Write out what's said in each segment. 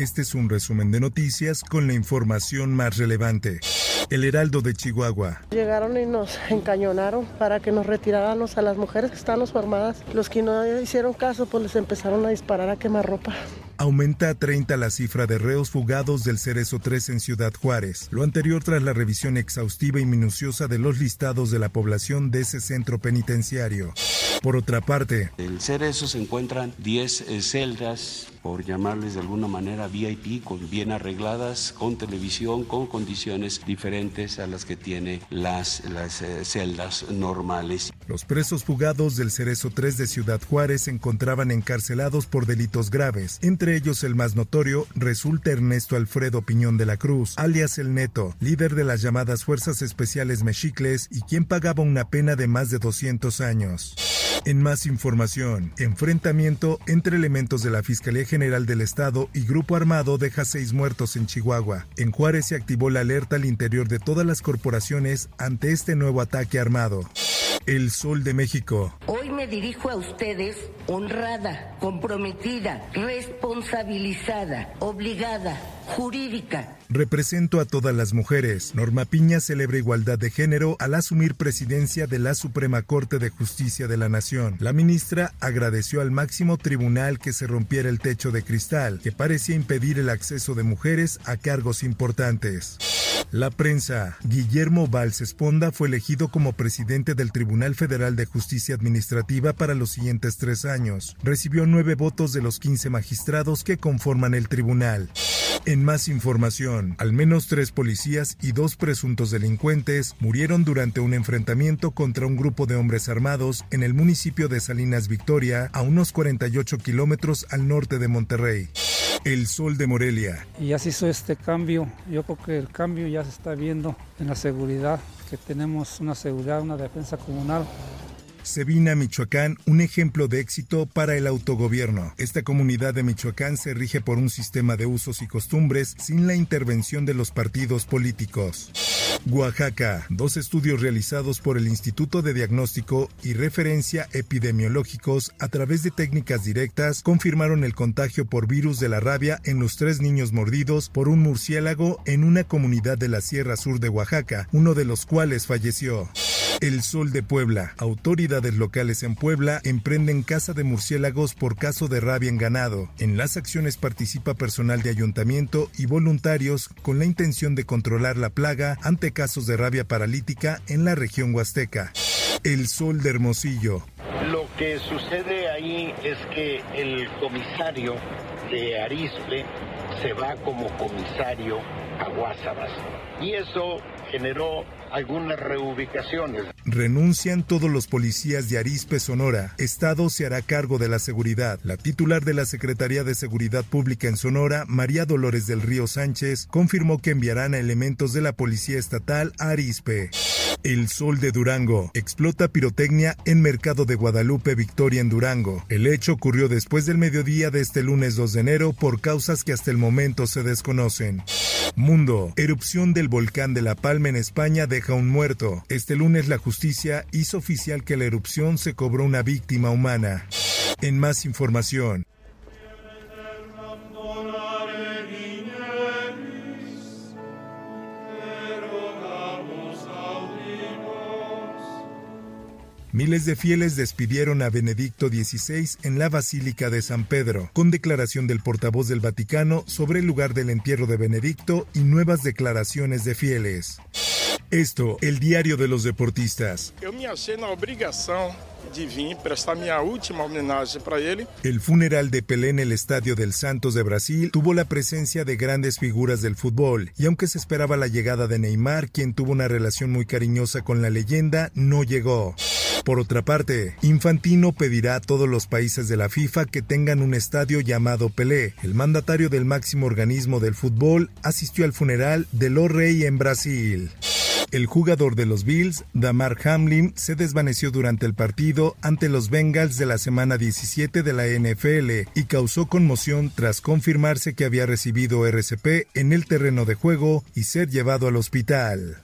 Este es un resumen de noticias con la información más relevante. El Heraldo de Chihuahua. Llegaron y nos encañonaron para que nos retiráramos a las mujeres que estábamos formadas. Los que no hicieron caso, pues les empezaron a disparar a quemar ropa. Aumenta a 30 la cifra de reos fugados del Cerezo 3 en Ciudad Juárez. Lo anterior tras la revisión exhaustiva y minuciosa de los listados de la población de ese centro penitenciario. Por otra parte, el Cerezo se encuentran 10 eh, celdas por llamarles de alguna manera VIP, con, bien arregladas, con televisión, con condiciones diferentes a las que tiene las, las eh, celdas normales. Los presos fugados del Cerezo 3 de Ciudad Juárez se encontraban encarcelados por delitos graves. Entre ellos el más notorio resulta Ernesto Alfredo Piñón de la Cruz, alias El Neto, líder de las llamadas Fuerzas Especiales Mexicles y quien pagaba una pena de más de 200 años. En más información, enfrentamiento entre elementos de la Fiscalía General del Estado y Grupo Armado deja seis muertos en Chihuahua. En Juárez se activó la alerta al interior de todas las corporaciones ante este nuevo ataque armado. El Sol de México. Dirijo a ustedes honrada, comprometida, responsabilizada, obligada, jurídica. Represento a todas las mujeres. Norma Piña celebra igualdad de género al asumir presidencia de la Suprema Corte de Justicia de la Nación. La ministra agradeció al máximo tribunal que se rompiera el techo de cristal, que parecía impedir el acceso de mujeres a cargos importantes. La prensa. Guillermo Valls Esponda fue elegido como presidente del Tribunal Federal de Justicia Administrativa para los siguientes tres años. Recibió nueve votos de los 15 magistrados que conforman el tribunal. En más información, al menos tres policías y dos presuntos delincuentes murieron durante un enfrentamiento contra un grupo de hombres armados en el municipio de Salinas Victoria, a unos 48 kilómetros al norte de Monterrey. El Sol de Morelia. Y ya se hizo este cambio. Yo creo que el cambio ya se está viendo en la seguridad, que tenemos una seguridad, una defensa comunal Sevina, Michoacán, un ejemplo de éxito para el autogobierno. Esta comunidad de Michoacán se rige por un sistema de usos y costumbres sin la intervención de los partidos políticos. Oaxaca, dos estudios realizados por el Instituto de Diagnóstico y Referencia Epidemiológicos a través de técnicas directas confirmaron el contagio por virus de la rabia en los tres niños mordidos por un murciélago en una comunidad de la Sierra Sur de Oaxaca, uno de los cuales falleció. El Sol de Puebla. Autoridades locales en Puebla emprenden caza de murciélagos por caso de rabia en ganado. En las acciones participa personal de ayuntamiento y voluntarios con la intención de controlar la plaga ante casos de rabia paralítica en la región huasteca. El Sol de Hermosillo. Lo que sucede ahí es que el comisario de Arispe se va como comisario Y eso generó algunas reubicaciones. Renuncian todos los policías de Arispe, Sonora. Estado se hará cargo de la seguridad. La titular de la Secretaría de Seguridad Pública en Sonora, María Dolores del Río Sánchez, confirmó que enviarán a elementos de la Policía Estatal a Arispe. El Sol de Durango. Explota pirotecnia en Mercado de Guadalupe, Victoria en Durango. El hecho ocurrió después del mediodía de este lunes 2 de enero por causas que hasta el momento se desconocen. Mundo. Erupción del volcán de La Palma en España deja un muerto. Este lunes la justicia hizo oficial que la erupción se cobró una víctima humana. En más información. Miles de fieles despidieron a Benedicto XVI en la Basílica de San Pedro, con declaración del portavoz del Vaticano sobre el lugar del entierro de Benedicto y nuevas declaraciones de fieles. Esto, el diario de los deportistas. Yo me achei na obrigação de vir prestar minha última homenagem para ele. El funeral de Pelé en el Estadio del Santos de Brasil tuvo la presencia de grandes figuras del fútbol, y aunque se esperaba la llegada de Neymar, quien tuvo una relación muy cariñosa con la leyenda, no llegó. Por otra parte, Infantino pedirá a todos los países de la FIFA que tengan un estadio llamado Pelé. El mandatario del máximo organismo del fútbol asistió al funeral de Lo Rey en Brasil. El jugador de los Bills, Damar Hamlin, se desvaneció durante el partido ante los Bengals de la semana 17 de la NFL y causó conmoción tras confirmarse que había recibido RCP en el terreno de juego y ser llevado al hospital.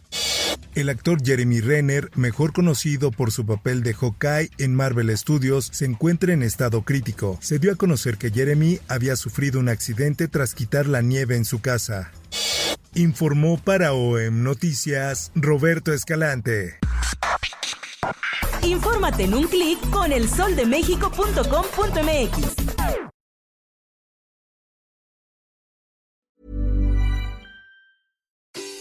El actor Jeremy Renner, mejor conocido por su papel de Hawkeye en Marvel Studios, se encuentra en estado crítico. Se dio a conocer que Jeremy había sufrido un accidente tras quitar la nieve en su casa. Informó para OEM Noticias Roberto Escalante. Infórmate en un clic con elsoldemexico.com.mx.